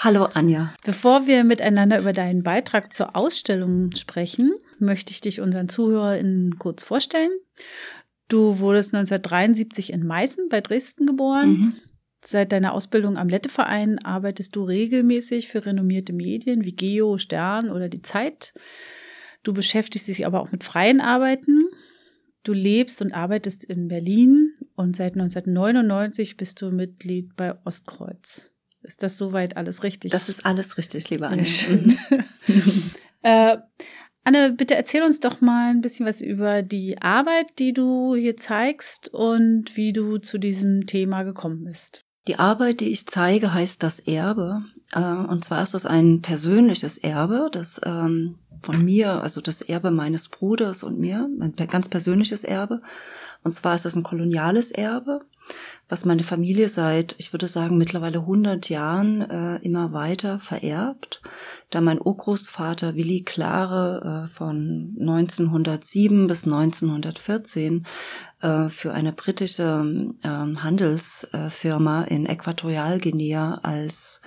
Hallo Anja. Bevor wir miteinander über deinen Beitrag zur Ausstellung sprechen, möchte ich dich unseren ZuhörerInnen kurz vorstellen. Du wurdest 1973 in Meißen bei Dresden geboren. Mhm. Seit deiner Ausbildung am Letteverein arbeitest du regelmäßig für renommierte Medien wie Geo, Stern oder die Zeit. Du beschäftigst dich aber auch mit freien Arbeiten. Du lebst und arbeitest in Berlin und seit 1999 bist du Mitglied bei Ostkreuz. Ist das soweit alles richtig? Das ist alles richtig, liebe Anne. äh, Anne, bitte erzähl uns doch mal ein bisschen was über die Arbeit, die du hier zeigst und wie du zu diesem Thema gekommen bist. Die Arbeit, die ich zeige, heißt das Erbe. Äh, und zwar ist das ein persönliches Erbe, das ähm, von mir, also das Erbe meines Bruders und mir, ein ganz persönliches Erbe. Und zwar ist das ein koloniales Erbe was meine Familie seit, ich würde sagen, mittlerweile 100 Jahren äh, immer weiter vererbt, da mein Urgroßvater Willi Klare äh, von 1907 bis 1914 äh, für eine britische äh, Handelsfirma in Äquatorialguinea als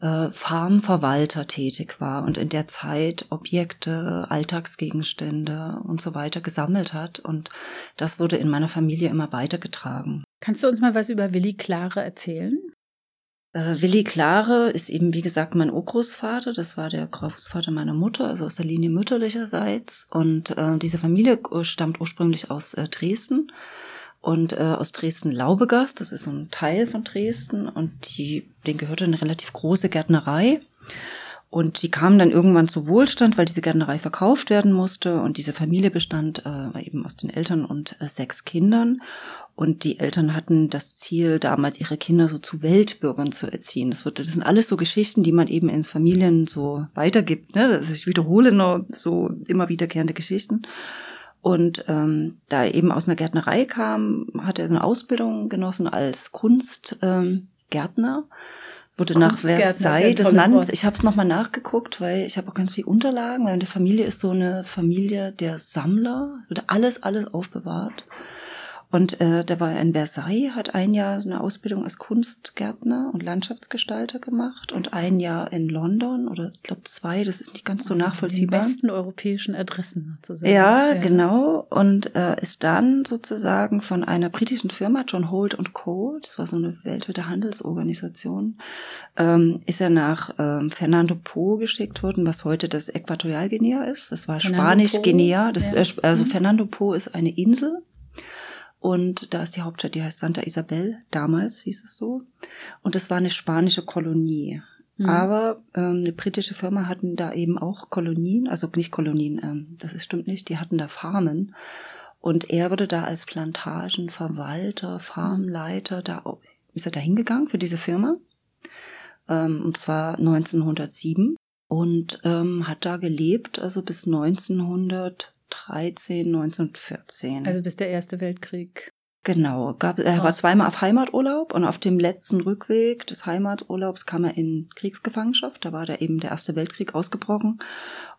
äh, Farmverwalter tätig war und in der Zeit Objekte, Alltagsgegenstände und so weiter gesammelt hat. Und das wurde in meiner Familie immer weitergetragen. Kannst du uns mal was über Willi Klare erzählen? Äh, Willi Klare ist eben, wie gesagt, mein Urgroßvater. Das war der Großvater meiner Mutter, also aus der Linie mütterlicherseits. Und äh, diese Familie stammt ursprünglich aus äh, Dresden und äh, aus Dresden-Laubegast. Das ist so ein Teil von Dresden und die, denen gehörte eine relativ große Gärtnerei. Und die kamen dann irgendwann zu Wohlstand, weil diese Gärtnerei verkauft werden musste. Und diese Familie bestand äh, eben aus den Eltern und äh, sechs Kindern. Und die Eltern hatten das Ziel, damals ihre Kinder so zu Weltbürgern zu erziehen. Das, wird, das sind alles so Geschichten, die man eben in Familien so weitergibt. Ne? Das, ich wiederhole nur so immer wiederkehrende Geschichten. Und ähm, da er eben aus einer Gärtnerei kam, hat er eine Ausbildung genossen als Kunstgärtner. Ähm, wurde nach Versailles, das Land, ich habe es nochmal nachgeguckt, weil ich habe auch ganz viel Unterlagen, weil die Familie ist so eine Familie der Sammler, wurde alles, alles aufbewahrt. Und äh, der war in Versailles, hat ein Jahr eine Ausbildung als Kunstgärtner und Landschaftsgestalter gemacht und ein Jahr in London oder ich glaube zwei, das ist nicht ganz so also nachvollziehbar. Die besten europäischen Adressen sozusagen. Ja, ja, genau. Und äh, ist dann sozusagen von einer britischen Firma, John Holt Co., das war so eine weltweite Handelsorganisation, ähm, ist er nach ähm, Fernando Po geschickt worden, was heute das Äquatorialguinea ist. Das war Spanisch-Guinea. Ja. Äh, also mhm. Fernando Po ist eine Insel und da ist die Hauptstadt, die heißt Santa Isabel, damals hieß es so. Und es war eine spanische Kolonie. Mhm. Aber ähm, eine britische Firma hatten da eben auch Kolonien, also nicht Kolonien, ähm, das ist, stimmt nicht, die hatten da Farmen. Und er wurde da als Plantagenverwalter, Farmleiter, da ist er da hingegangen für diese Firma. Ähm, und zwar 1907 und ähm, hat da gelebt, also bis 1900 1913, 1914. Also bis der Erste Weltkrieg. Genau, gab, er war zweimal auf Heimaturlaub und auf dem letzten Rückweg des Heimaturlaubs kam er in Kriegsgefangenschaft. Da war da eben der Erste Weltkrieg ausgebrochen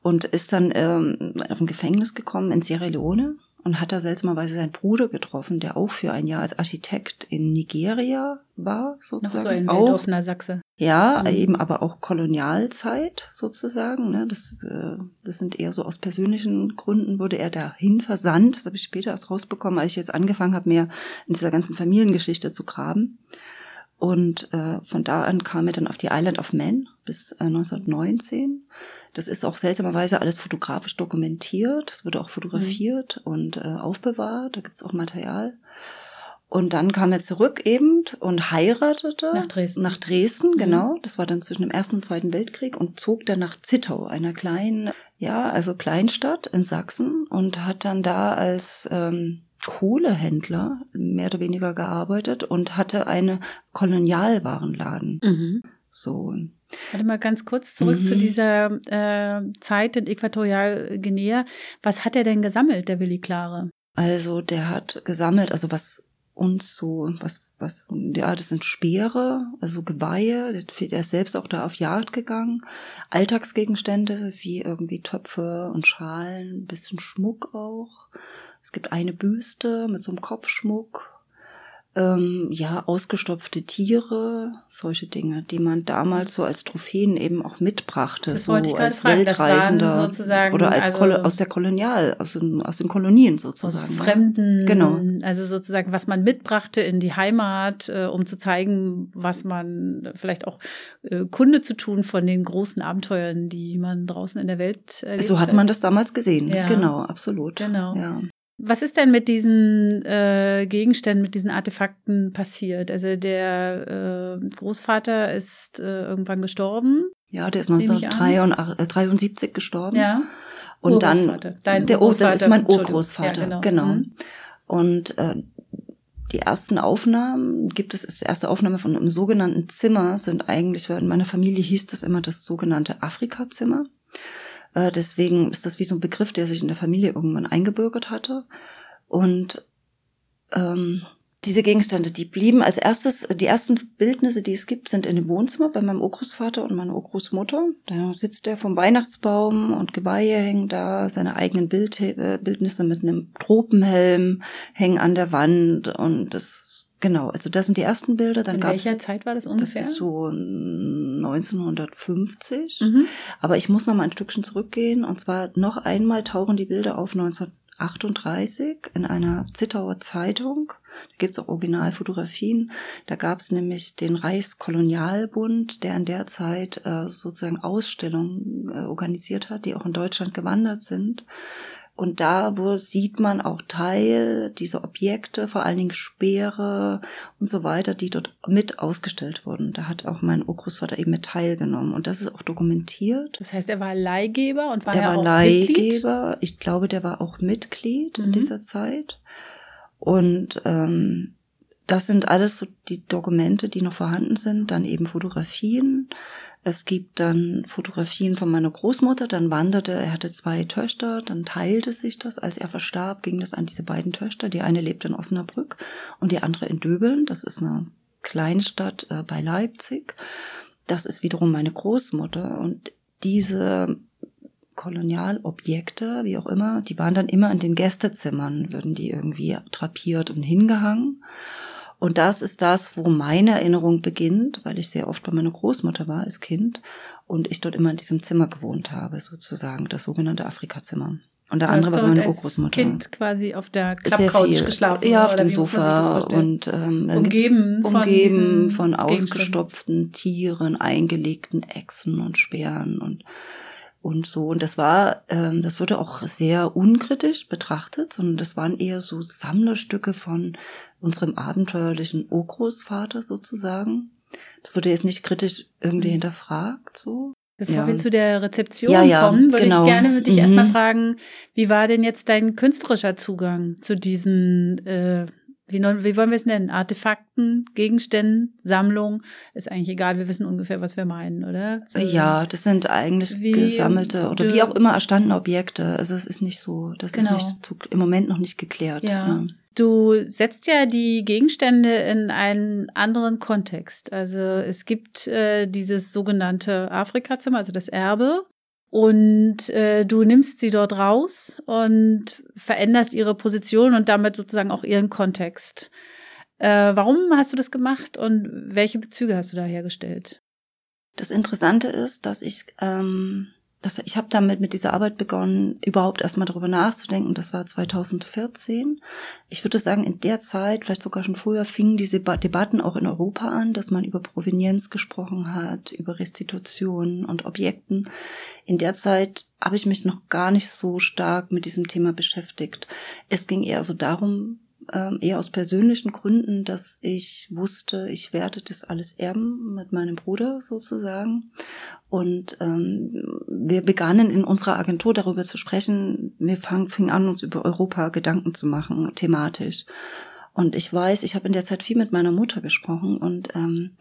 und ist dann ähm, auf ein Gefängnis gekommen in Sierra Leone und hat da seltsamerweise seinen Bruder getroffen, der auch für ein Jahr als Architekt in Nigeria war, sozusagen. Noch so ein weltoffener Sachse. Ja, mhm. eben aber auch Kolonialzeit sozusagen. Ne? Das, äh, das sind eher so aus persönlichen Gründen wurde er dahin versandt. Das habe ich später erst rausbekommen, als ich jetzt angefangen habe, mehr in dieser ganzen Familiengeschichte zu graben. Und äh, von da an kam er dann auf die Island of Man bis äh, 1919. Das ist auch seltsamerweise alles fotografisch dokumentiert. Es wurde auch fotografiert mhm. und äh, aufbewahrt. Da gibt's auch Material. Und dann kam er zurück eben und heiratete. Nach Dresden. Nach Dresden, mhm. genau. Das war dann zwischen dem Ersten und Zweiten Weltkrieg und zog dann nach Zittau, einer kleinen, ja, also Kleinstadt in Sachsen und hat dann da als ähm, Kohlehändler mehr oder weniger gearbeitet und hatte eine Kolonialwarenladen. Mhm. So. Warte mal ganz kurz zurück mhm. zu dieser äh, Zeit in Äquatorialguinea. Was hat er denn gesammelt, der Willi Klare? Also der hat gesammelt, also was uns so, was, was, ja, das sind Speere, also Geweihe, der ist selbst auch da auf Jagd gegangen. Alltagsgegenstände wie irgendwie Töpfe und Schalen, ein bisschen Schmuck auch. Es gibt eine Büste mit so einem Kopfschmuck ähm, ja, ausgestopfte Tiere, solche Dinge, die man damals so als Trophäen eben auch mitbrachte, das so wollte ich als fragen. Weltreisender sozusagen, oder als also aus der Kolonial, aus den, aus den Kolonien sozusagen. Aus Fremden, genau. also sozusagen, was man mitbrachte in die Heimat, äh, um zu zeigen, was man vielleicht auch äh, Kunde zu tun von den großen Abenteuern, die man draußen in der Welt erlebt So hat man das damals gesehen, ja. genau, absolut. Genau. Ja. Was ist denn mit diesen äh, Gegenständen, mit diesen Artefakten passiert? Also der äh, Großvater ist äh, irgendwann gestorben. Ja, der ist 1973 äh, gestorben. Ja. Und dann Dein der Großvater, das ist mein Urgroßvater, ja, genau. genau. Mhm. Und äh, die ersten Aufnahmen gibt es, ist die erste Aufnahme von einem sogenannten Zimmer, sind eigentlich, in meiner Familie hieß das immer das sogenannte Afrika-Zimmer. Äh, deswegen ist das wie so ein Begriff, der sich in der Familie irgendwann eingebürgert hatte. Und ähm, diese Gegenstände, die blieben als erstes, die ersten Bildnisse, die es gibt, sind in dem Wohnzimmer bei meinem Urgroßvater und meiner Urgroßmutter. Da sitzt er vom Weihnachtsbaum und Geweihe hängen da, seine eigenen Bild, äh, Bildnisse mit einem Tropenhelm hängen an der Wand und das Genau, also das sind die ersten Bilder. Dann In welcher Zeit war das ungefähr? Das ist so 1950. Mhm. Aber ich muss noch mal ein Stückchen zurückgehen. Und zwar noch einmal tauchen die Bilder auf 1938 in einer Zittauer Zeitung. Da gibt's auch Originalfotografien. Da gab's nämlich den Reichskolonialbund, der in der Zeit äh, sozusagen Ausstellungen äh, organisiert hat, die auch in Deutschland gewandert sind. Und da wo sieht man auch Teil dieser Objekte, vor allen Dingen Speere und so weiter, die dort mit ausgestellt wurden. Da hat auch mein Urgroßvater eben mit teilgenommen. Und das ist auch dokumentiert. Das heißt, er war Leihgeber und war der er war auch Leihgeber. Mitglied? Ich glaube, der war auch Mitglied Mhm. in dieser Zeit. Und ähm, das sind alles so die Dokumente, die noch vorhanden sind. Dann eben Fotografien. Es gibt dann Fotografien von meiner Großmutter, dann wanderte, er hatte zwei Töchter, dann teilte sich das. Als er verstarb, ging das an diese beiden Töchter. Die eine lebt in Osnabrück und die andere in Döbeln. Das ist eine Kleinstadt äh, bei Leipzig. Das ist wiederum meine Großmutter. Und diese Kolonialobjekte, wie auch immer, die waren dann immer in den Gästezimmern, würden die irgendwie drapiert und hingehangen. Und das ist das, wo meine Erinnerung beginnt, weil ich sehr oft bei meiner Großmutter war als Kind und ich dort immer in diesem Zimmer gewohnt habe, sozusagen, das sogenannte Afrikazimmer. Und der andere war meine als Urgroßmutter. Kind quasi auf der Klappcouch geschlafen. Ja, auf dem Sofa und ähm, Umgeben von umgeben von Gegenständen. ausgestopften Tieren, eingelegten Echsen und Speeren und und so. Und das war, ähm, das wurde auch sehr unkritisch betrachtet, sondern das waren eher so Sammlerstücke von unserem abenteuerlichen Urgroßvater sozusagen. Das wurde jetzt nicht kritisch irgendwie Mhm. hinterfragt, so. Bevor Ja. wir zu der Rezeption Ja, ja, kommen, würde genau. ich gerne dich Mhm. erstmal fragen, wie war denn jetzt dein künstlerischer Zugang zu diesen, äh, wie, wie wollen wir es nennen? Artefakten, Gegenständen, Sammlung? Ist eigentlich egal, wir wissen ungefähr, was wir meinen, oder? So- Ja, das sind eigentlich Wie gesammelte oder wie auch immer erstandene Objekte. Also es ist nicht so, das Genau. ist nicht zu, im Moment noch nicht geklärt. Ja. Du setzt ja die Gegenstände in einen anderen Kontext. Also es gibt äh, dieses sogenannte Afrikazimmer, also das Erbe. Und äh, du nimmst sie dort raus und veränderst ihre Position und damit sozusagen auch ihren Kontext. Äh, warum hast du das gemacht und welche Bezüge hast du da hergestellt? Das Interessante ist, dass ich ähm, das, ich habe damit mit dieser Arbeit begonnen, überhaupt erstmal darüber nachzudenken. Das war 2014. Ich würde sagen, in der Zeit, vielleicht sogar schon früher, fingen diese Debatten auch in Europa an, dass man über Provenienz gesprochen hat, über Restitution und Objekten. In der Zeit habe ich mich noch gar nicht so stark mit diesem Thema beschäftigt. Es ging eher so darum, ähm, eher aus persönlichen Gründen, dass ich wusste, ich werde das alles erben mit meinem Bruder sozusagen. Und ähm, wir begannen in unserer Agentur darüber zu sprechen. Wir fang, fingen an, uns über Europa Gedanken zu machen, thematisch. Und ich weiß, ich habe in der Zeit viel mit meiner Mutter gesprochen und ähm,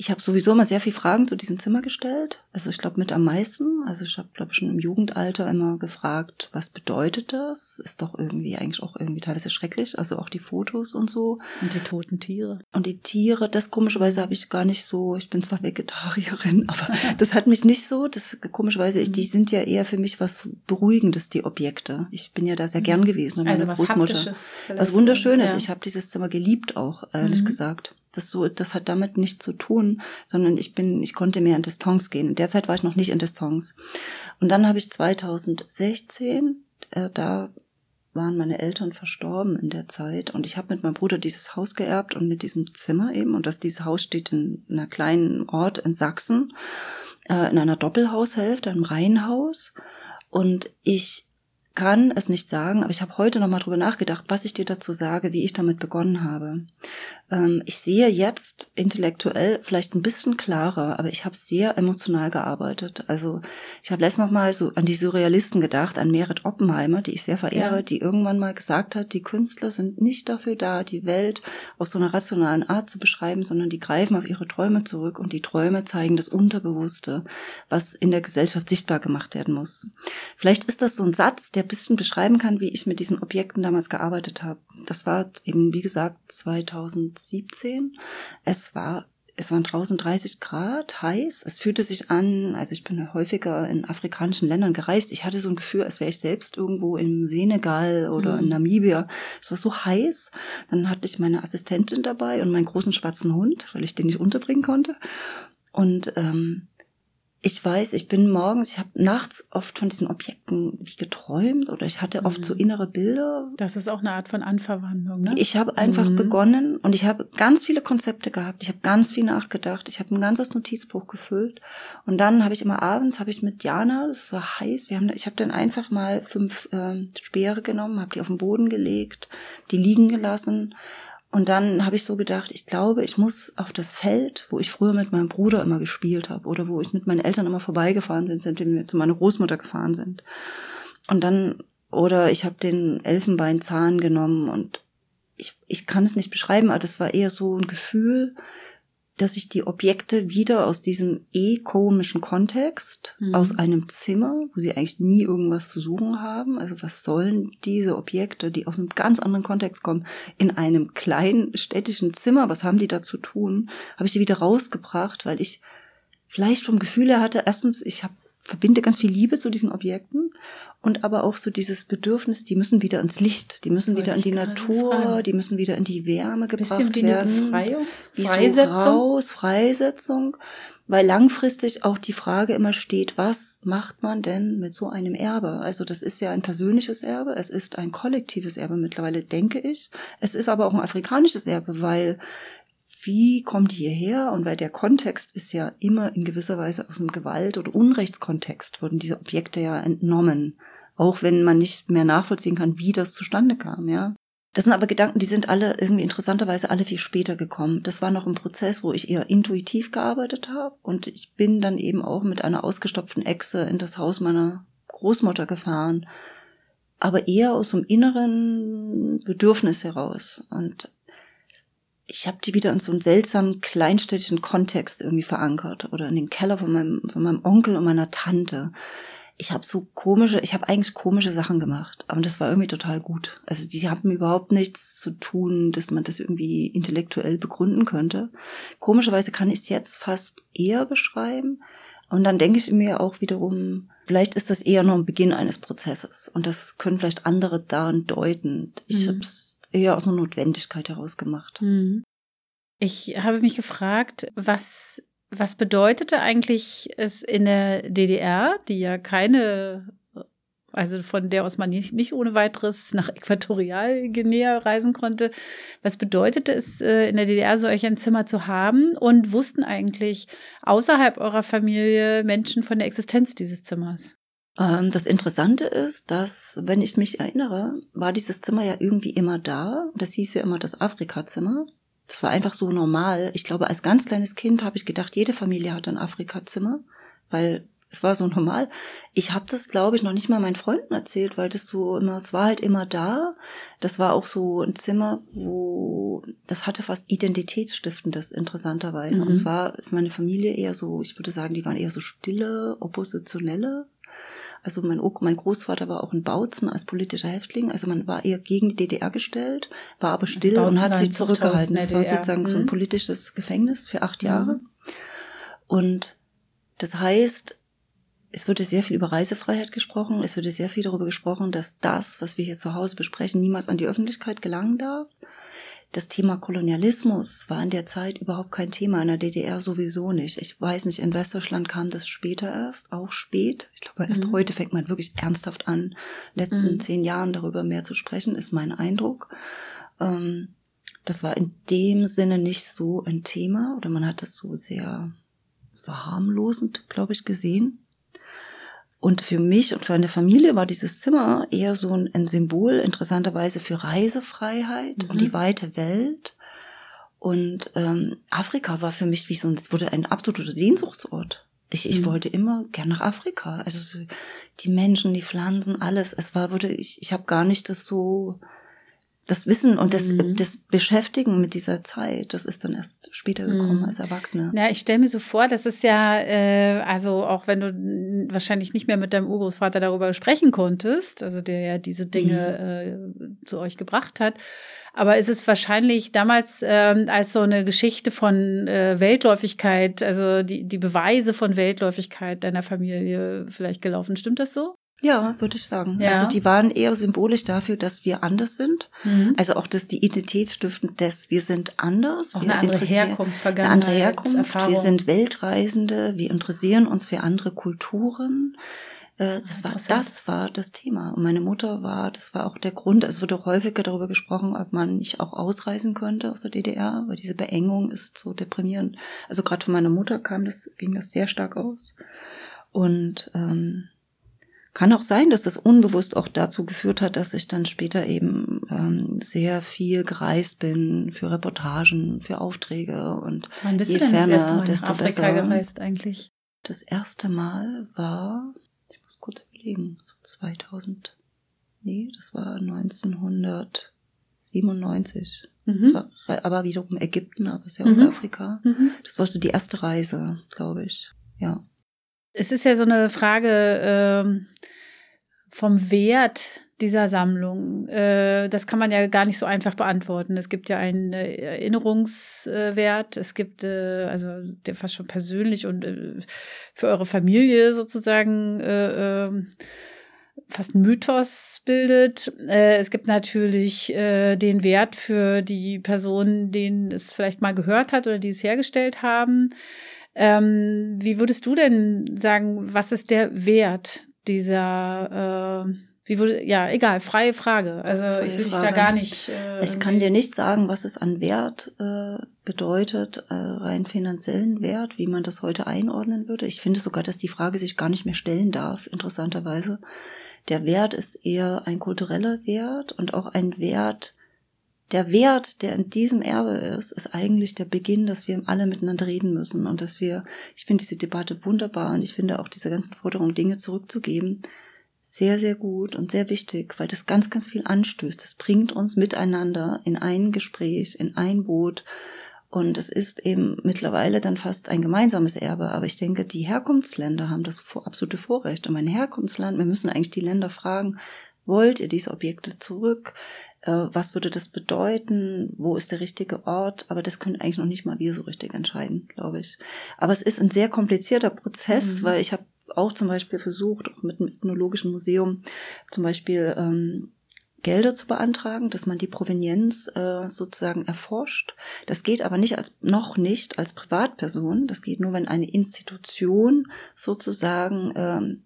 ich habe sowieso immer sehr viel Fragen zu diesem Zimmer gestellt. Also ich glaube mit am meisten. Also ich habe, glaube ich, schon im Jugendalter immer gefragt, was bedeutet das? Ist doch irgendwie eigentlich auch irgendwie teilweise schrecklich. Also auch die Fotos und so. Und die toten Tiere. Und die Tiere, das komischerweise habe ich gar nicht so. Ich bin zwar Vegetarierin, aber das hat mich nicht so. Das komischerweise, ich, die mhm. sind ja eher für mich was Beruhigendes, die Objekte. Ich bin ja da sehr gern mhm. gewesen. Und also meine was Großmutter. Was Wunderschönes. Ja. Ich habe dieses Zimmer geliebt auch, ehrlich mhm. gesagt. Das so, das hat damit nichts zu tun, sondern ich bin, ich konnte mehr in Distanz gehen. In der Zeit war ich noch nicht in Distanz. Und dann habe ich 2016, äh, da waren meine Eltern verstorben in der Zeit und ich habe mit meinem Bruder dieses Haus geerbt und mit diesem Zimmer eben und das dieses Haus steht in einer kleinen Ort in Sachsen äh, in einer Doppelhaushälfte, einem Reihenhaus und ich kann es nicht sagen, aber ich habe heute nochmal drüber nachgedacht, was ich dir dazu sage, wie ich damit begonnen habe. Ähm, ich sehe jetzt intellektuell vielleicht ein bisschen klarer, aber ich habe sehr emotional gearbeitet. Also ich habe letztens nochmal so an die Surrealisten gedacht, an Merit Oppenheimer, die ich sehr verehre, ja. die irgendwann mal gesagt hat, die Künstler sind nicht dafür da, die Welt aus so einer rationalen Art zu beschreiben, sondern die greifen auf ihre Träume zurück und die Träume zeigen das Unterbewusste, was in der Gesellschaft sichtbar gemacht werden muss. Vielleicht ist das so ein Satz, der bisschen beschreiben kann, wie ich mit diesen Objekten damals gearbeitet habe. Das war eben, wie gesagt, 2017. Es war es waren draußen 30 Grad, heiß. Es fühlte sich an, also ich bin häufiger in afrikanischen Ländern gereist. Ich hatte so ein Gefühl, als wäre ich selbst irgendwo im Senegal oder mhm. in Namibia. Es war so heiß. Dann hatte ich meine Assistentin dabei und meinen großen schwarzen Hund, weil ich den nicht unterbringen konnte. Und ähm, ich weiß, ich bin morgens, ich habe nachts oft von diesen Objekten wie geträumt oder ich hatte oft mhm. so innere Bilder. Das ist auch eine Art von Anverwandlung, ne? Ich habe einfach mhm. begonnen und ich habe ganz viele Konzepte gehabt. Ich habe ganz viel nachgedacht. Ich habe ein ganzes Notizbuch gefüllt und dann habe ich immer abends habe ich mit Jana, das war heiß, wir haben, ich habe dann einfach mal fünf äh, Speere genommen, habe die auf den Boden gelegt, die liegen gelassen und dann habe ich so gedacht, ich glaube, ich muss auf das Feld, wo ich früher mit meinem Bruder immer gespielt habe oder wo ich mit meinen Eltern immer vorbeigefahren bin, sind, wenn wir zu meiner Großmutter gefahren sind. Und dann, oder ich habe den Elfenbeinzahn genommen und ich, ich kann es nicht beschreiben, aber das war eher so ein Gefühl, dass ich die Objekte wieder aus diesem eh komischen Kontext, mhm. aus einem Zimmer, wo sie eigentlich nie irgendwas zu suchen haben, also was sollen diese Objekte, die aus einem ganz anderen Kontext kommen, in einem kleinen städtischen Zimmer, was haben die da zu tun, habe ich die wieder rausgebracht, weil ich vielleicht vom Gefühl her hatte, erstens, ich habe verbinde ganz viel Liebe zu diesen Objekten und aber auch so dieses Bedürfnis, die müssen wieder ins Licht, die müssen wieder in die Natur, fragen. die müssen wieder in die Wärme gebracht Bisschen wie werden. Eine Befreiung, Freisetzung. So raus, Freisetzung, weil langfristig auch die Frage immer steht, was macht man denn mit so einem Erbe? Also das ist ja ein persönliches Erbe, es ist ein kollektives Erbe mittlerweile, denke ich. Es ist aber auch ein afrikanisches Erbe, weil wie kommt die hierher? Und weil der Kontext ist ja immer in gewisser Weise aus einem Gewalt- oder Unrechtskontext wurden diese Objekte ja entnommen. Auch wenn man nicht mehr nachvollziehen kann, wie das zustande kam, ja. Das sind aber Gedanken, die sind alle irgendwie interessanterweise alle viel später gekommen. Das war noch ein Prozess, wo ich eher intuitiv gearbeitet habe und ich bin dann eben auch mit einer ausgestopften Echse in das Haus meiner Großmutter gefahren, aber eher aus dem inneren Bedürfnis heraus. Und ich habe die wieder in so einen seltsamen kleinstädtischen Kontext irgendwie verankert oder in den Keller von meinem, von meinem Onkel und meiner Tante. Ich habe so komische, ich habe eigentlich komische Sachen gemacht, aber das war irgendwie total gut. Also die haben überhaupt nichts zu tun, dass man das irgendwie intellektuell begründen könnte. Komischerweise kann ich es jetzt fast eher beschreiben. Und dann denke ich mir auch wiederum, vielleicht ist das eher nur ein Beginn eines Prozesses. Und das können vielleicht andere daran deuten. Ich mhm. habe es eher aus einer Notwendigkeit heraus gemacht. Mhm. Ich habe mich gefragt, was Was bedeutete eigentlich es in der DDR, die ja keine, also von der aus man nicht, nicht ohne weiteres nach Äquatorialguinea reisen konnte, was bedeutete es äh, in der DDR, so euch ein Zimmer zu haben und wussten eigentlich außerhalb eurer Familie Menschen von der Existenz dieses Zimmers? Ähm, das Interessante ist, dass, wenn ich mich erinnere, war dieses Zimmer ja irgendwie immer da. Das hieß ja immer das Afrikazimmer. Das war einfach so normal. Ich glaube, als ganz kleines Kind habe ich gedacht, jede Familie hat ein Afrikazimmer, weil es war so normal. Ich habe das, glaube ich, noch nicht mal meinen Freunden erzählt, weil das so immer, es war halt immer da. Das war auch so ein Zimmer, wo das hatte fast Identitätsstiftendes, interessanterweise. Mhm. Und zwar ist meine Familie eher so, ich würde sagen, die waren eher so stille, oppositionelle also mein, mein Großvater war auch ein Bautzen als politischer Häftling. Also man war eher gegen die DDR gestellt, war aber still also und hat sich zurückgehalten. Das war sozusagen mhm. so ein mhm. politisches Gefängnis für acht Jahre. Mhm. Und das heißt, es wurde sehr viel über Reisefreiheit gesprochen. Es wurde sehr viel darüber gesprochen, dass das, was wir hier zu Hause besprechen, niemals an die Öffentlichkeit gelangen darf das Thema Kolonialismus war in der Zeit überhaupt kein Thema, in der DDR sowieso nicht. Ich weiß nicht, in Westdeutschland kam das später erst, auch spät. Ich glaube, erst mhm. heute fängt man wirklich ernsthaft an, letzten mhm. zehn Jahren darüber mehr zu sprechen, ist mein Eindruck. Ähm, das war in dem Sinne nicht so ein Thema oder man hat das so sehr verharmlosend, glaube ich, gesehen. Und für mich und für eine Familie war dieses Zimmer eher so ein, ein Symbol, interessanterweise für Reisefreiheit mhm. und die weite Welt. Und ähm, Afrika war für mich wie so ein, wurde ein absoluter Sehnsuchtsort. Ich, ich mhm. wollte immer gern nach Afrika. Also so die Menschen, die Pflanzen, alles. Es war, würde ich, ich habe gar nicht das so das Wissen und das, mhm. das Beschäftigen mit dieser Zeit, das ist dann erst später gekommen mhm. als Erwachsene. Ja, ich stelle mir so vor, das ist ja, äh, also auch wenn du wahrscheinlich nicht mehr mit deinem Urgroßvater darüber sprechen konntest, also der ja diese Dinge mhm. äh, zu euch gebracht hat, aber ist es wahrscheinlich damals äh, als so eine Geschichte von äh, Weltläufigkeit, also die, die Beweise von Weltläufigkeit deiner Familie vielleicht gelaufen. Stimmt das so? Ja, würde ich sagen. Ja. Also die waren eher symbolisch dafür, dass wir anders sind. Mhm. Also auch dass die Identitätsstiften des wir sind anders. Auch wir eine andere Herkunft, Vergangenheit, eine andere Herkunft. Erfahrung. Wir sind Weltreisende. Wir interessieren uns für andere Kulturen. Äh, das war, das war das Thema. Und meine Mutter war, das war auch der Grund. Es wird auch häufiger darüber gesprochen, ob man nicht auch ausreisen könnte aus der DDR, weil diese Beengung ist so deprimierend. Also gerade von meiner Mutter kam das, ging das sehr stark aus. Und ähm, kann auch sein, dass das unbewusst auch dazu geführt hat, dass ich dann später eben ähm, sehr viel gereist bin für Reportagen, für Aufträge und Wann bist je du denn ferner, das erste Mal desto Afrika besser. gereist eigentlich? Das erste Mal war, ich muss kurz überlegen, so 2000, nee, das war 1997. Mhm. War, aber wiederum Ägypten, aber ist ja auch mhm. Afrika. Mhm. Das war so die erste Reise, glaube ich. Ja es ist ja so eine Frage äh, vom Wert dieser Sammlung. Äh, das kann man ja gar nicht so einfach beantworten. Es gibt ja einen äh, Erinnerungswert, es gibt äh, also der fast schon persönlich und äh, für eure Familie sozusagen äh, ähm, fast ein Mythos bildet. Es gibt natürlich den Wert für die Personen, denen es vielleicht mal gehört hat oder die es hergestellt haben. Ähm, wie würdest du denn sagen, was ist der Wert dieser, äh, wie würde, ja, egal, freie Frage. Also freie ich will dich da gar nicht. Äh, ich kann dir nicht sagen, was es an Wert äh, bedeutet, äh, rein finanziellen Wert, wie man das heute einordnen würde. Ich finde sogar, dass die Frage sich gar nicht mehr stellen darf, interessanterweise. Der Wert ist eher ein kultureller Wert und auch ein Wert, der Wert, der in diesem Erbe ist, ist eigentlich der Beginn, dass wir alle miteinander reden müssen und dass wir, ich finde diese Debatte wunderbar und ich finde auch diese ganzen Forderungen, Dinge zurückzugeben, sehr, sehr gut und sehr wichtig, weil das ganz, ganz viel anstößt. Das bringt uns miteinander in ein Gespräch, in ein Boot. Und es ist eben mittlerweile dann fast ein gemeinsames Erbe. Aber ich denke, die Herkunftsländer haben das absolute Vorrecht. Und mein Herkunftsland, wir müssen eigentlich die Länder fragen, wollt ihr diese Objekte zurück? Äh, was würde das bedeuten, wo ist der richtige Ort, aber das können eigentlich noch nicht mal wir so richtig entscheiden, glaube ich. Aber es ist ein sehr komplizierter Prozess, mhm. weil ich habe auch zum Beispiel versucht, auch mit dem Ethnologischen Museum zum Beispiel ähm, Gelder zu beantragen, dass man die Provenienz äh, sozusagen erforscht. Das geht aber nicht als noch nicht als Privatperson. Das geht nur, wenn eine Institution sozusagen ähm,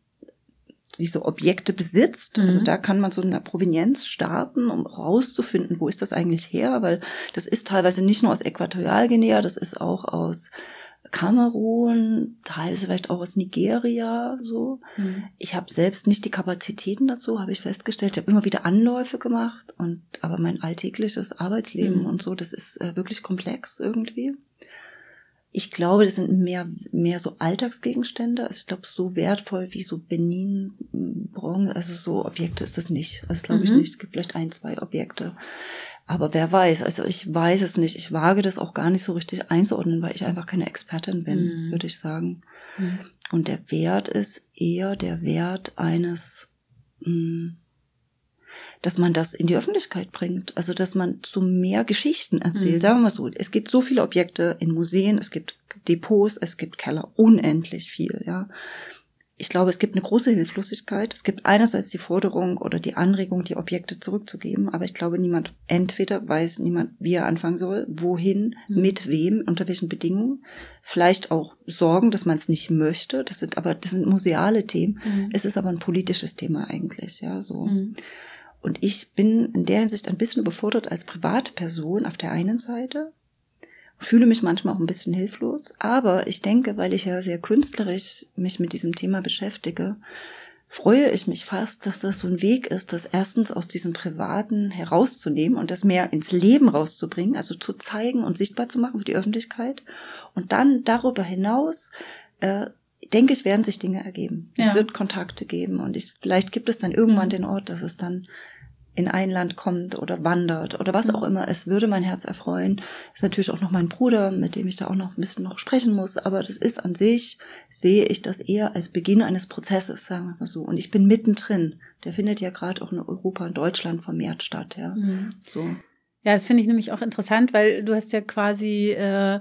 diese Objekte besitzt. Also mhm. Also da kann man so eine Provenienz starten, um rauszufinden, wo ist das eigentlich her, weil das ist teilweise nicht nur aus Äquatorialguinea, das ist auch aus Kamerun, teilweise vielleicht auch aus Nigeria so. Mhm. Ich habe selbst nicht die Kapazitäten dazu, habe ich festgestellt. Ich habe immer wieder Anläufe gemacht und aber mein alltägliches Arbeitsleben mhm. und so, das ist äh, wirklich komplex irgendwie. Ich glaube, das sind mehr, mehr so Alltagsgegenstände. Also ich glaube, so wertvoll wie so Benin, Bronze, also so Objekte ist das nicht. Das glaube ich mhm. nicht. Es gibt vielleicht ein, zwei Objekte. Aber wer weiß, also ich weiß es nicht. Ich wage das auch gar nicht so richtig einzuordnen, weil ich einfach keine Expertin bin, mhm. würde ich sagen. Mhm. Und der Wert ist eher der Wert eines, mh, hm, dass man das in die Öffentlichkeit bringt. Also, dass man zu mehr Geschichten erzählt. Mhm. Sagen wir mal so, es gibt so viele Objekte in Museen, es gibt Depots, es gibt Keller, unendlich viel, ja. Ich glaube, es gibt eine große Hilflosigkeit. Es gibt einerseits die Forderung oder die Anregung, die Objekte zurückzugeben, aber ich glaube, niemand, entweder weiß niemand, wie er anfangen soll, wohin, mhm. mit wem, unter welchen Bedingungen. Vielleicht auch Sorgen, dass man es nicht möchte. Das sind aber, das sind museale Themen. Mhm. Es ist aber ein politisches Thema eigentlich, ja, so. Und ich bin in der Hinsicht ein bisschen überfordert als Privatperson auf der einen Seite, fühle mich manchmal auch ein bisschen hilflos, aber ich denke, weil ich ja sehr künstlerisch mich mit diesem Thema beschäftige, freue ich mich fast, dass das so ein Weg ist, das erstens aus diesem Privaten herauszunehmen und das mehr ins Leben rauszubringen, also zu zeigen und sichtbar zu machen für die Öffentlichkeit. Und dann darüber hinaus, äh, denke ich, werden sich Dinge ergeben. Ja. Es wird Kontakte geben und ich, vielleicht gibt es dann irgendwann den Ort, dass es dann in ein Land kommt oder wandert oder was mhm. auch immer. Es würde mein Herz erfreuen. Ist natürlich auch noch mein Bruder, mit dem ich da auch noch ein bisschen noch sprechen muss. Aber das ist an sich, sehe ich das eher als Beginn eines Prozesses, sagen wir mal so. Und ich bin mittendrin. Der findet ja gerade auch in Europa und Deutschland vermehrt statt, ja. Mhm. So. Ja, das finde ich nämlich auch interessant, weil du hast ja quasi äh,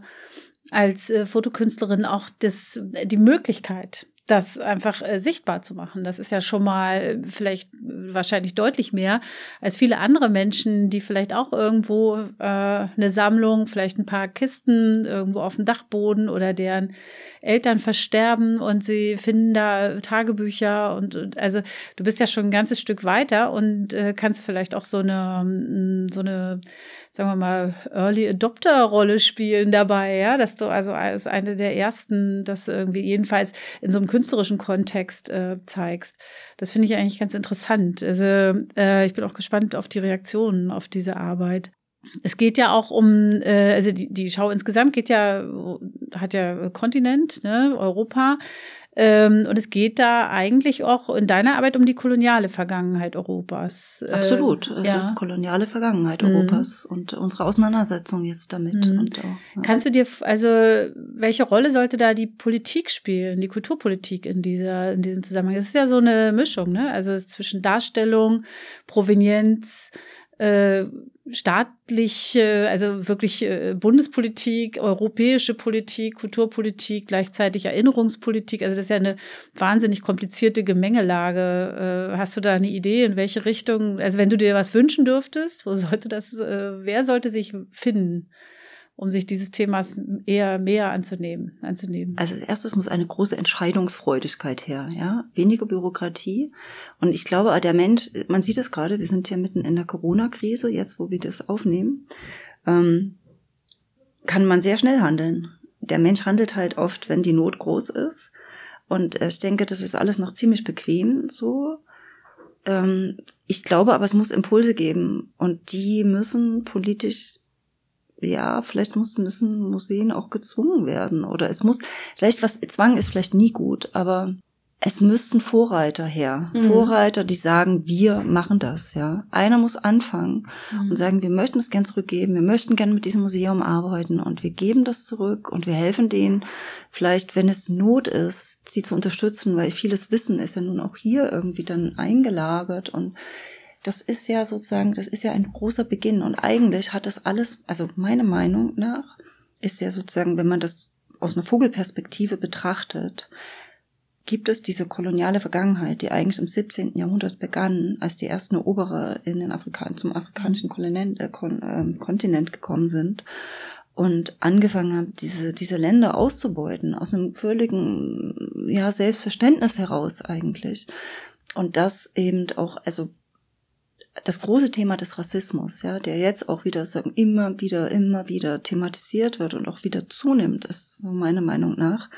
als äh, Fotokünstlerin auch das, die Möglichkeit, das einfach äh, sichtbar zu machen. Das ist ja schon mal vielleicht wahrscheinlich deutlich mehr als viele andere Menschen, die vielleicht auch irgendwo äh, eine Sammlung, vielleicht ein paar Kisten irgendwo auf dem Dachboden oder deren Eltern versterben und sie finden da Tagebücher und, und also du bist ja schon ein ganzes Stück weiter und äh, kannst vielleicht auch so eine so eine sagen wir mal, Early Adopter-Rolle spielen dabei, ja, dass du also als eine der ersten das irgendwie jedenfalls in so einem künstlerischen Kontext äh, zeigst. Das finde ich eigentlich ganz interessant. Also äh, ich bin auch gespannt auf die Reaktionen auf diese Arbeit. Es geht ja auch um, äh, also die, die Schau insgesamt geht ja, hat ja Kontinent, ne, Europa. Ähm, und es geht da eigentlich auch in deiner Arbeit um die koloniale Vergangenheit Europas. Äh, Absolut. es ja. ist koloniale Vergangenheit mhm. Europas und unsere Auseinandersetzung jetzt damit. Mhm. Auch, ja. Kannst du dir, also welche Rolle sollte da die Politik spielen, die Kulturpolitik in dieser, in diesem Zusammenhang? Das ist ja so eine Mischung, ne? Also zwischen Darstellung, Provenienz, äh, staatliche, also wirklich äh, Bundespolitik, europäische Politik, Kulturpolitik, gleichzeitig Erinnerungspolitik. Also das ist ja eine wahnsinnig komplizierte Gemengelage. Äh, hast du da eine Idee, in welche Richtung, also wenn du dir was wünschen dürftest, wo sollte das, äh, wer sollte sich finden? Um sich dieses Themas eher mehr anzunehmen, anzunehmen? Also als erstes muss eine große Entscheidungsfreudigkeit her, ja, weniger Bürokratie. Und ich glaube, der Mensch, man sieht es gerade, wir sind ja mitten in der Corona-Krise, jetzt wo wir das aufnehmen, ähm, kann man sehr schnell handeln. Der Mensch handelt halt oft, wenn die Not groß ist. Und ich denke, das ist alles noch ziemlich bequem so. Ähm, ich glaube aber, es muss Impulse geben und die müssen politisch ja, vielleicht muss, müssen Museen auch gezwungen werden. Oder es muss, vielleicht was, Zwang ist vielleicht nie gut, aber es müssten Vorreiter her. Mhm. Vorreiter, die sagen, wir machen das, ja. Einer muss anfangen mhm. und sagen, wir möchten es gern zurückgeben, wir möchten gern mit diesem Museum arbeiten und wir geben das zurück und wir helfen denen, vielleicht, wenn es Not ist, sie zu unterstützen, weil vieles Wissen ist ja nun auch hier irgendwie dann eingelagert und das ist ja sozusagen, das ist ja ein großer Beginn. Und eigentlich hat das alles, also meiner Meinung nach, ist ja sozusagen, wenn man das aus einer Vogelperspektive betrachtet, gibt es diese koloniale Vergangenheit, die eigentlich im 17. Jahrhundert begann, als die ersten Eroberer in den Afrikan zum afrikanischen Kontinent, äh, Kon äh, Kontinent gekommen sind und angefangen haben, diese, diese Länder auszubeuten, aus einem völligen, ja, Selbstverständnis heraus eigentlich. Und das eben auch, also das große Thema des Rassismus, ja, der jetzt auch wieder sagen, immer wieder, immer wieder thematisiert wird und auch wieder zunimmt, ist so meiner Meinung nach,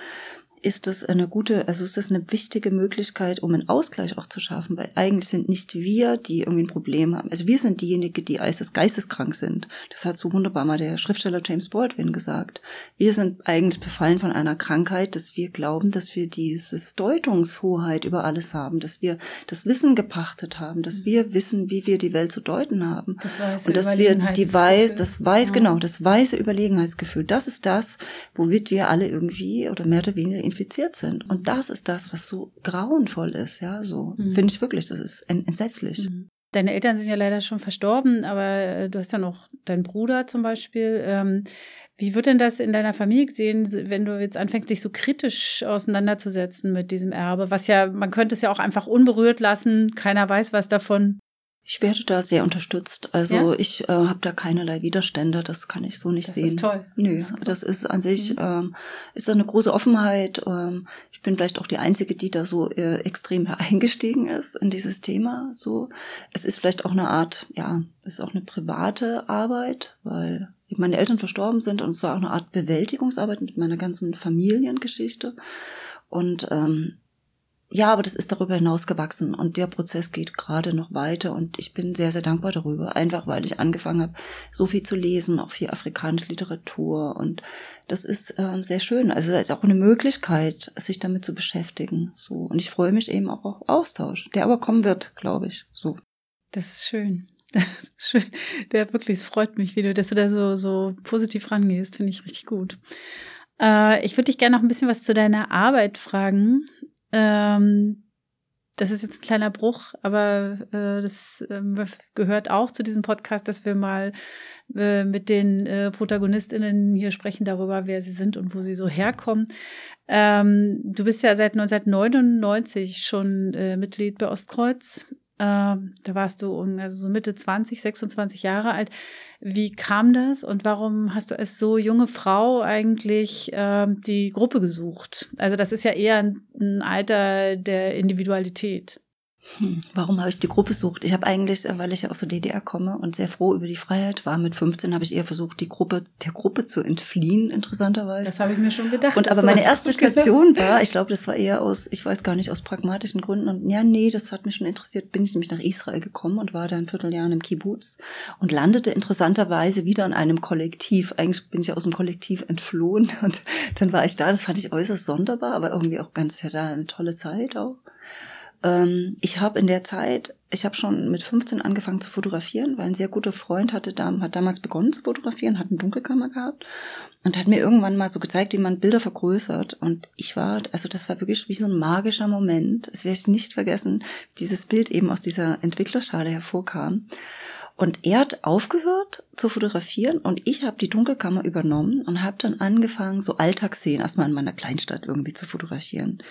ist das eine gute, also ist das eine wichtige Möglichkeit, um einen Ausgleich auch zu schaffen, weil eigentlich sind nicht wir, die irgendwie ein Problem haben. Also wir sind diejenigen, die als geisteskrank sind. Das hat so wunderbar mal der Schriftsteller James Baldwin gesagt. Wir sind eigentlich befallen von einer Krankheit, dass wir glauben, dass wir dieses Deutungshoheit über alles haben, dass wir das Wissen gepachtet haben, dass mhm. wir wissen, wie wir die Welt zu deuten haben. Das weiße Und dass wir die weiß, das weiß, ja. genau, das weiße Überlegenheitsgefühl, das ist das, womit wir alle irgendwie oder mehr oder weniger infiziert sind. Und das ist das, was so grauenvoll ist, ja, so mhm. finde ich wirklich, das ist entsetzlich. Mhm. Deine Eltern sind ja leider schon verstorben, aber äh, du hast ja noch deinen Bruder zum Beispiel. Ähm, wie wird denn das in deiner Familie gesehen, wenn du jetzt anfängst, dich so kritisch auseinanderzusetzen mit diesem Erbe? Was ja, man könnte es ja auch einfach unberührt lassen, keiner weiß was davon. Ich werde da sehr unterstützt. Also ja? ich äh, habe da keinerlei Widerstände, das kann ich so nicht das sehen. Das ist toll. Nö, das ist, das ist an sich mhm. ähm, ist eine große Offenheit. Ähm, ich bin vielleicht auch die einzige, die da so äh, extrem eingestiegen ist in dieses Thema. So, es ist vielleicht auch eine Art, ja, es ist auch eine private Arbeit, weil meine Eltern verstorben sind und es war auch eine Art Bewältigungsarbeit mit meiner ganzen Familiengeschichte. Und ähm, ja, aber das ist darüber hinaus gewachsen und der Prozess geht gerade noch weiter und ich bin sehr, sehr dankbar darüber, einfach weil ich angefangen habe, so viel zu lesen, auch viel afrikanische Literatur und das ist ähm, sehr schön. Also es ist auch eine Möglichkeit, sich damit zu beschäftigen. So und ich freue mich eben auch auf Austausch, der aber kommen wird, glaube ich. So. Das ist schön. Das ist schön. Der wirklich, es freut mich, wie du, dass du da so, so positiv rangehst, finde ich richtig gut. Äh, ich würde dich gerne noch ein bisschen was zu deiner Arbeit fragen. Ähm, das ist jetzt ein kleiner Bruch, aber äh, das äh, gehört auch zu diesem Podcast, dass wir mal äh, mit den äh, ProtagonistInnen hier sprechen darüber, wer sie sind und wo sie so herkommen. Ähm, du bist ja seit 1999 schon äh, Mitglied bei Ostkreuz ähm, da warst du also so Mitte 20, 26 Jahre alt. Wie kam das und warum hast du als so junge Frau eigentlich äh, die Gruppe gesucht? Also das ist ja eher ein Alter der Individualität. Hm, warum habe ich die Gruppe sucht? Ich habe eigentlich, äh, weil ich aus der DDR komme und sehr froh über die Freiheit war, mit 15 habe ich eher versucht, die Gruppe der Gruppe zu entfliehen, interessanterweise. Das habe ich mir schon gedacht. Und aber meine erste Station war, ich glaube, das war eher aus, ich weiß gar nicht, aus pragmatischen Gründen. Und ja, nee, das hat mich schon interessiert, bin ich nämlich nach Israel gekommen und war da ein Vierteljahr im Kibbutz und landete interessanterweise wieder in einem Kollektiv. Eigentlich bin ich aus dem Kollektiv entflohen und dann war ich da. Das fand ich äußerst sonderbar, aber irgendwie auch ganz, ja, da eine tolle Zeit auch. Ähm, ich habe in der Zeit, ich habe schon mit 15 angefangen zu fotografieren, weil ein sehr guter Freund hatte hat damals begonnen zu fotografieren, hat eine Dunkelkammer gehabt und hat mir irgendwann mal so gezeigt, wie man Bilder vergrößert. Und ich war, also das war wirklich wie so ein magischer Moment. Es werde ich nicht vergessen, dieses Bild eben aus dieser Entwicklerschale hervorkam. Und er hat aufgehört zu fotografieren und ich habe die Dunkelkammer übernommen und habe dann angefangen, so Alltagsszenen erstmal in meiner Kleinstadt irgendwie zu fotografieren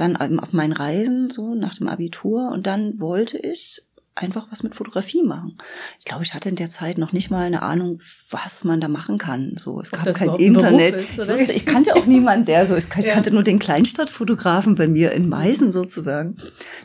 dann auf meinen Reisen, so nach dem Abitur. Und dann wollte ich einfach was mit Fotografie machen. Ich glaube, ich hatte in der Zeit noch nicht mal eine Ahnung, was man da machen kann. So, es Ob gab kein Internet. Ist, ich, wusste, ich kannte auch niemanden, der so, ich kannte ja. nur den Kleinstadtfotografen bei mir in Meißen sozusagen.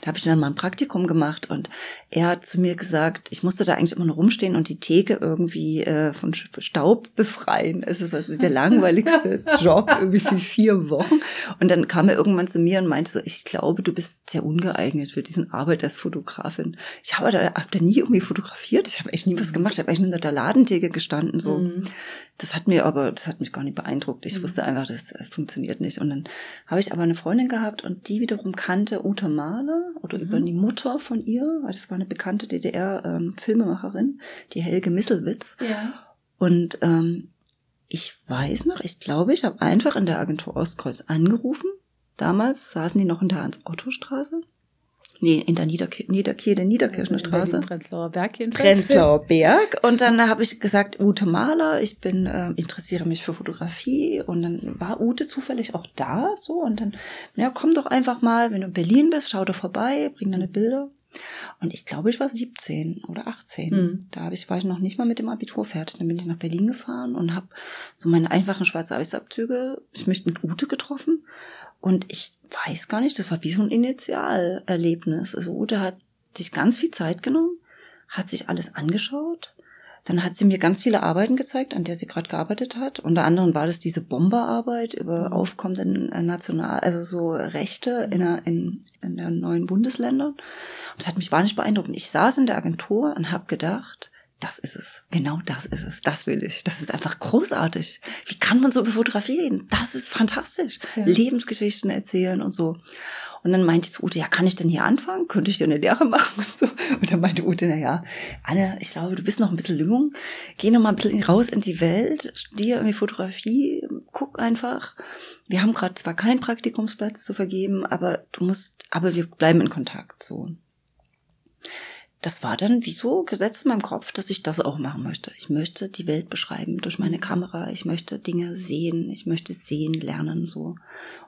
Da habe ich dann mal ein Praktikum gemacht und er hat zu mir gesagt, ich musste da eigentlich immer nur rumstehen und die Theke irgendwie äh, von Staub befreien. Es ist was der langweiligste Job irgendwie für vier Wochen. Und dann kam er irgendwann zu mir und meinte so, ich glaube, du bist sehr ungeeignet für diesen Arbeit als Fotografin. Ich habe habe da, hab da nie irgendwie fotografiert. Ich habe echt nie was mhm. gemacht. Ich habe eigentlich nur unter der Ladentheke gestanden. So, mhm. das hat mir aber, das hat mich gar nicht beeindruckt. Ich mhm. wusste einfach, das, das funktioniert nicht. Und dann habe ich aber eine Freundin gehabt und die wiederum kannte Ute Mahler oder über mhm. die Mutter von ihr, weil das war eine bekannte DDR-Filmemacherin, ähm, die Helge Misselwitz. Ja. Und ähm, ich weiß noch, ich glaube, ich habe einfach in der Agentur Ostkreuz angerufen. Damals saßen die noch in der Hans-Otto-Straße Nee, in der Niederk Niederkehle, Niederkirchner Straße. Prenzlauer Berg jedenfalls. Prenzlauer Berg. Und dann habe ich gesagt, Ute Maler, ich bin, äh, interessiere mich für Fotografie. Und dann war Ute zufällig auch da, so. Und dann, ja, komm doch einfach mal, wenn du in Berlin bist, schau da vorbei, bring deine Bilder. Und ich glaube, ich war 17 oder 18. Hm. Da hab ich, war ich noch nicht mal mit dem Abitur fertig. Dann bin ich nach Berlin gefahren und habe so meine einfachen schwarze Eisabzüge, ich mich mit Ute getroffen. Und ich weiß gar nicht, das war wie so ein Initialerlebnis. Also Ute hat sich ganz viel Zeit genommen, hat sich alles angeschaut. Dann hat sie mir ganz viele Arbeiten gezeigt, an der sie gerade gearbeitet hat. Unter anderem war das diese Bomberarbeit über Mhm. aufkommenden äh, National, also so Rechte in, der, in, in den neuen Bundesländern. Und das hat mich wahnsinnig beeindruckt. Und Ich saß in der Agentur und habe gedacht, das ist es. Genau das ist es. Das will ich. Das ist einfach großartig. Wie kann man so über Fotografie reden? Das ist fantastisch. Ja. Lebensgeschichten erzählen und so. Und dann meinte ich zu Ute, ja, kann ich denn hier anfangen? Könnte ich dir eine Lehre machen? Und, so. und dann meinte Ute, na ja, Anne, ich glaube, du bist noch ein bisschen jung. Geh noch mal ein bisschen raus in die Welt. Studier irgendwie Fotografie. Guck einfach. Wir haben gerade zwar keinen Praktikumsplatz zu vergeben, aber du musst, aber wir bleiben in Kontakt, so das war dann wie so gesetzt in meinem Kopf, dass ich das auch machen möchte. Ich möchte die Welt beschreiben durch meine Kamera. Ich möchte Dinge sehen. Ich möchte sehen, lernen, so.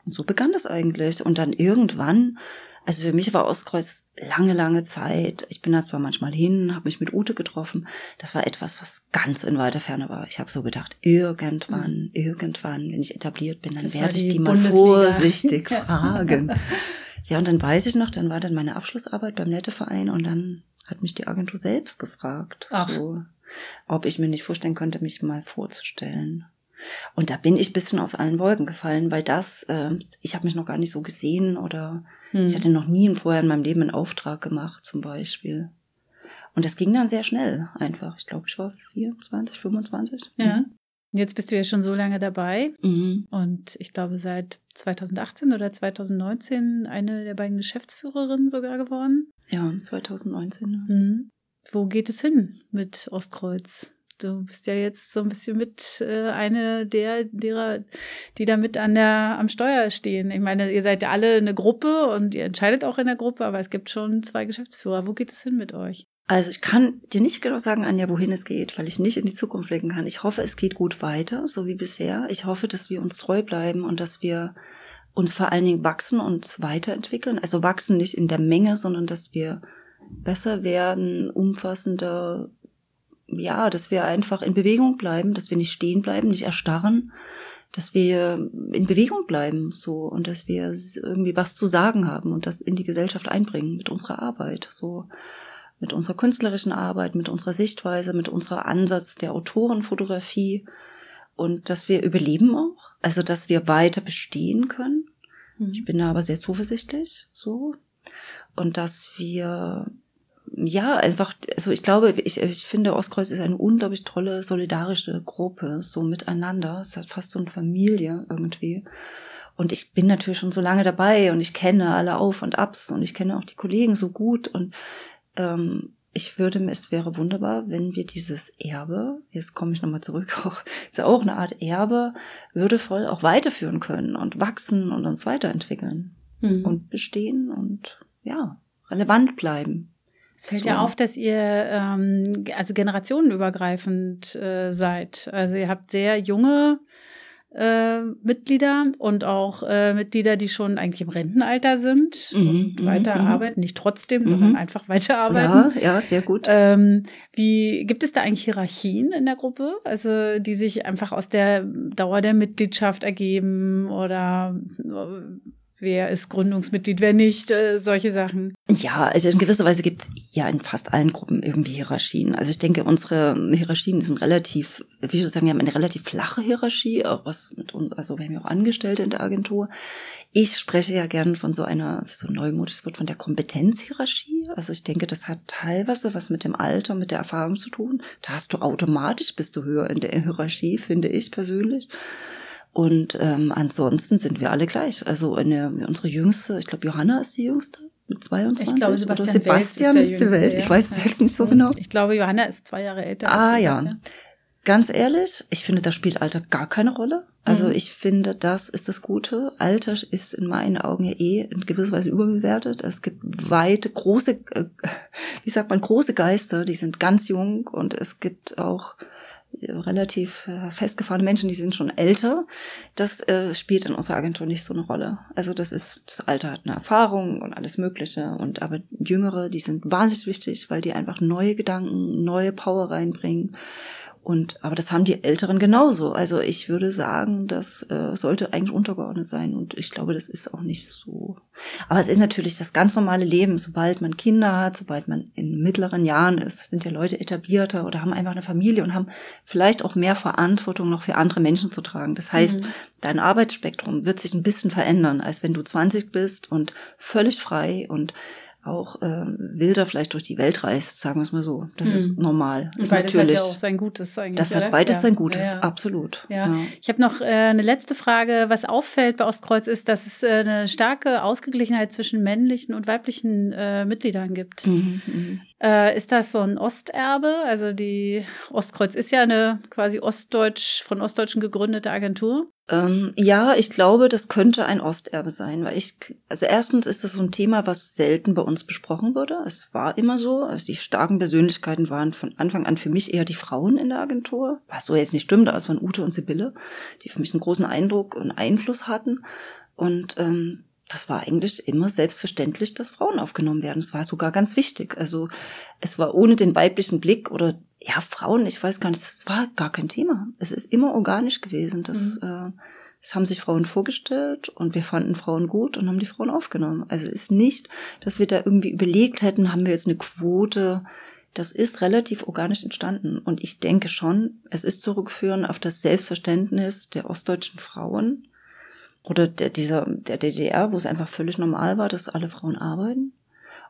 Und so begann das eigentlich. Und dann irgendwann, also für mich war Ostkreuz lange, lange Zeit. Ich bin da zwar manchmal hin, habe mich mit Ute getroffen. Das war etwas, was ganz in weiter Ferne war. Ich habe so gedacht, irgendwann, irgendwann, wenn ich etabliert bin, dann Das werde ich die die mal Bundesliga. vorsichtig fragen. Ja, und dann weiß ich noch, dann war dann meine Abschlussarbeit beim Netteverein und dann hat mich die Agentur selbst gefragt, Ach. so, ob ich mir nicht vorstellen könnte, mich mal vorzustellen. Und da bin ich bisschen aus allen Wolken gefallen, weil das, äh, ich habe mich noch gar nicht so gesehen oder Hm. ich hatte noch nie vorher in meinem Leben einen Auftrag gemacht, zum Beispiel. Und das ging dann sehr schnell einfach. Ich glaube, ich war 24, 25. Ja. Jetzt bist du ja schon so lange dabei Mhm. und ich glaube seit 2018 oder 2019 eine der beiden Geschäftsführerinnen sogar geworden. Ja, 2019. ne? Mhm. Wo geht es hin mit Ostkreuz? Du bist ja jetzt so ein bisschen mit äh, eine der derer, die da mit an der am Steuer stehen. Ich meine, ihr seid ja alle eine Gruppe und ihr entscheidet auch in der Gruppe, aber es gibt schon zwei Geschäftsführer. Wo geht es hin mit euch? Also ich kann dir nicht genau sagen, Anja, wohin es geht, weil ich nicht in die Zukunft blicken kann. Ich hoffe, es geht gut weiter, so wie bisher. Ich hoffe, dass wir uns treu bleiben und dass wir uns vor allen Dingen wachsen und weiterentwickeln. Also wachsen nicht in der Menge, sondern dass wir besser werden, umfassender, ja, dass wir einfach in Bewegung bleiben, dass wir nicht stehen bleiben, nicht erstarren, dass wir in Bewegung bleiben, so, und dass wir irgendwie was zu sagen haben und das in die Gesellschaft einbringen mit unserer Arbeit, so mit unserer künstlerischen Arbeit, mit unserer Sichtweise, mit unserer Ansatz der Autorenfotografie und dass wir überleben auch, also dass wir weiter bestehen können. Ich bin da aber sehr zuversichtlich, so. Und dass wir, ja, einfach, also ich glaube, ich, ich finde, Ostkreuz ist eine unglaublich tolle, solidarische Gruppe, so miteinander. Es hat fast so eine Familie irgendwie. Und ich bin natürlich schon so lange dabei und ich kenne alle Auf und Abs und ich kenne auch die Kollegen so gut und ähm, ich würde, es wäre wunderbar, wenn wir dieses Erbe, jetzt komme ich nochmal zurück, auch, ist ja auch eine Art Erbe, würdevoll auch weiterführen können und wachsen und uns weiterentwickeln Mhm. und bestehen und ja, relevant bleiben. Es fällt So. ja auf, dass ihr ähm, also generationenübergreifend äh, seid. Also ihr habt sehr junge äh, Mitglieder und auch äh, Mitglieder, die schon eigentlich im Rentenalter sind Mhm, und mhm, weiterarbeiten. Nicht trotzdem, Mhm. sondern einfach weiterarbeiten. Ja, ja, sehr gut. Ähm, wie gibt es da eigentlich Hierarchien in der Gruppe, also die sich einfach aus der Dauer der Mitgliedschaft ergeben oder wer ist Gründungsmitglied, wer nicht, äh, solche Sachen. Ja, also in gewisser Weise gibt es ja in fast allen Gruppen irgendwie Hierarchien. Also ich denke, unsere Hierarchien sind relativ, wie soll ich sagen, wir haben eine relativ flache Hierarchie, auch was mit uns, also wir haben ja auch Angestellte in der Agentur. Ich spreche ja gern von so einer, so ein neumodisches Wort, von der Kompetenzhierarchie. Also ich denke, das hat teilweise was mit dem Alter, mit der Erfahrung zu tun. Da hast du automatisch, bist du höher in der Hierarchie, finde ich persönlich. Und ähm, ansonsten sind wir alle gleich. Also eine, unsere jüngste, ich glaube Johanna ist die jüngste mit 22. Ich glaube, Sebastian, Sebastian Welz ist ist der der Welt. Ich weiß ja. selbst nicht so Mhm. genau. Ich glaube, Johanna ist zwei Jahre älter Ah, als ja. Ganz ehrlich, ich finde, da spielt Alter gar keine Rolle. Also mhm. ich finde, das ist das Gute. Alter ist in meinen Augen ja eh in gewisser Weise überbewertet. Es gibt weite, große, äh, wie sagt man, große Geister, die sind ganz jung und es gibt auch relativ äh, festgefahrene Menschen, die sind schon älter. Das äh, spielt in unserer Agentur nicht so eine Rolle. Also das ist, das Alter hat eine Erfahrung und alles Mögliche. Und aber Jüngere, die sind wahnsinnig wichtig, weil die einfach neue Gedanken, neue Power reinbringen und aber das haben die Älteren genauso. Also ich würde sagen, das äh, sollte eigentlich untergeordnet sein. Und ich glaube, das ist auch nicht so. Aber es ist natürlich das ganz normale Leben. Sobald man Kinder hat, sobald man in mittleren Jahren ist, sind ja Leute etablierter oder haben einfach eine Familie und haben vielleicht auch mehr Verantwortung noch für andere Menschen zu tragen. Das heißt, mhm. dein Arbeitsspektrum wird sich ein bisschen verändern, als wenn du 20 bist und völlig frei und auch äh, wilder vielleicht durch die Welt reist, sagen wir es mal so. Das mhm. ist normal. Ist beides natürlich, hat ja auch sein Gutes eigentlich. Das hat beides ja. sein Gutes, ja, absolut. Ja. Ich habe noch äh, eine letzte Frage. Was auffällt bei Ostkreuz ist, dass es äh, eine starke Ausgeglichenheit zwischen männlichen und weiblichen äh, Mitgliedern gibt. Mhm. mhm. Äh, ist das so ein Osterbe? Also die Ostkreuz ist ja eine quasi ostdeutsch, von Ostdeutschen gegründete Agentur. Ähm, ja, ich glaube, das könnte ein Osterbe sein, weil ich, also erstens ist das so ein Thema, was selten bei uns besprochen wurde. Es war immer so, also die starken Persönlichkeiten waren von Anfang an für mich eher die Frauen in der Agentur, was so jetzt nicht stimmt, aber es waren Ute und Sibylle, die für mich einen großen Eindruck und Einfluss hatten. Und ähm, das war eigentlich immer selbstverständlich, dass Frauen aufgenommen werden. Das war sogar ganz wichtig. Also es war ohne den weiblichen Blick oder ja, Frauen, ich weiß gar nicht, es war gar kein Thema. Es ist immer organisch gewesen. Das, mhm. äh, das haben sich Frauen vorgestellt und wir fanden Frauen gut und haben die Frauen aufgenommen. Also es ist nicht, dass wir da irgendwie überlegt hätten, haben wir jetzt eine Quote. Das ist relativ organisch entstanden. Und ich denke schon, es ist zurückführen auf das Selbstverständnis der ostdeutschen Frauen oder der, dieser, der DDR, wo es einfach völlig normal war, dass alle Frauen arbeiten.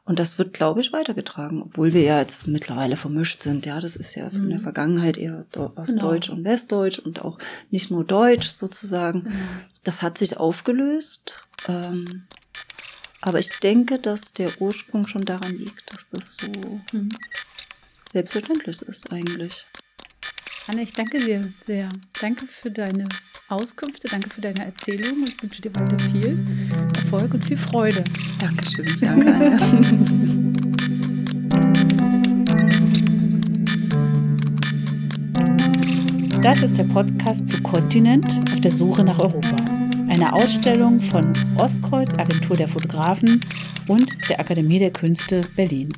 Und das wird, glaube ich, weitergetragen, obwohl wir ja jetzt mittlerweile vermischt sind. Ja, das ist ja von der mhm. Vergangenheit eher Ostdeutsch genau. und Westdeutsch und auch nicht nur Deutsch sozusagen. Mhm. Das hat sich aufgelöst. Ähm, aber ich denke, dass der Ursprung schon daran liegt, dass das so mhm. selbstverständlich ist eigentlich. Anne, ich danke dir sehr. Danke für deine Auskünfte, danke für deine Erzählung und ich wünsche dir weiter viel Erfolg und viel Freude. Dankeschön. Danke. Das ist der Podcast zu Kontinent auf der Suche nach Europa. Eine Ausstellung von Ostkreuz, Agentur der Fotografen und der Akademie der Künste Berlin.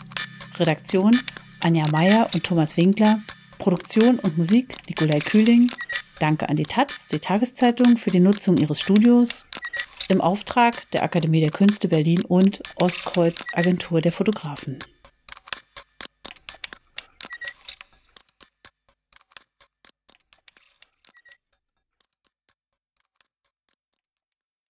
Redaktion Anja Meyer und Thomas Winkler. Produktion und Musik Nikolai Kühling. Danke an die Taz, die Tageszeitung, für die Nutzung ihres Studios im Auftrag der Akademie der Künste Berlin und Ostkreuz Agentur der Fotografen.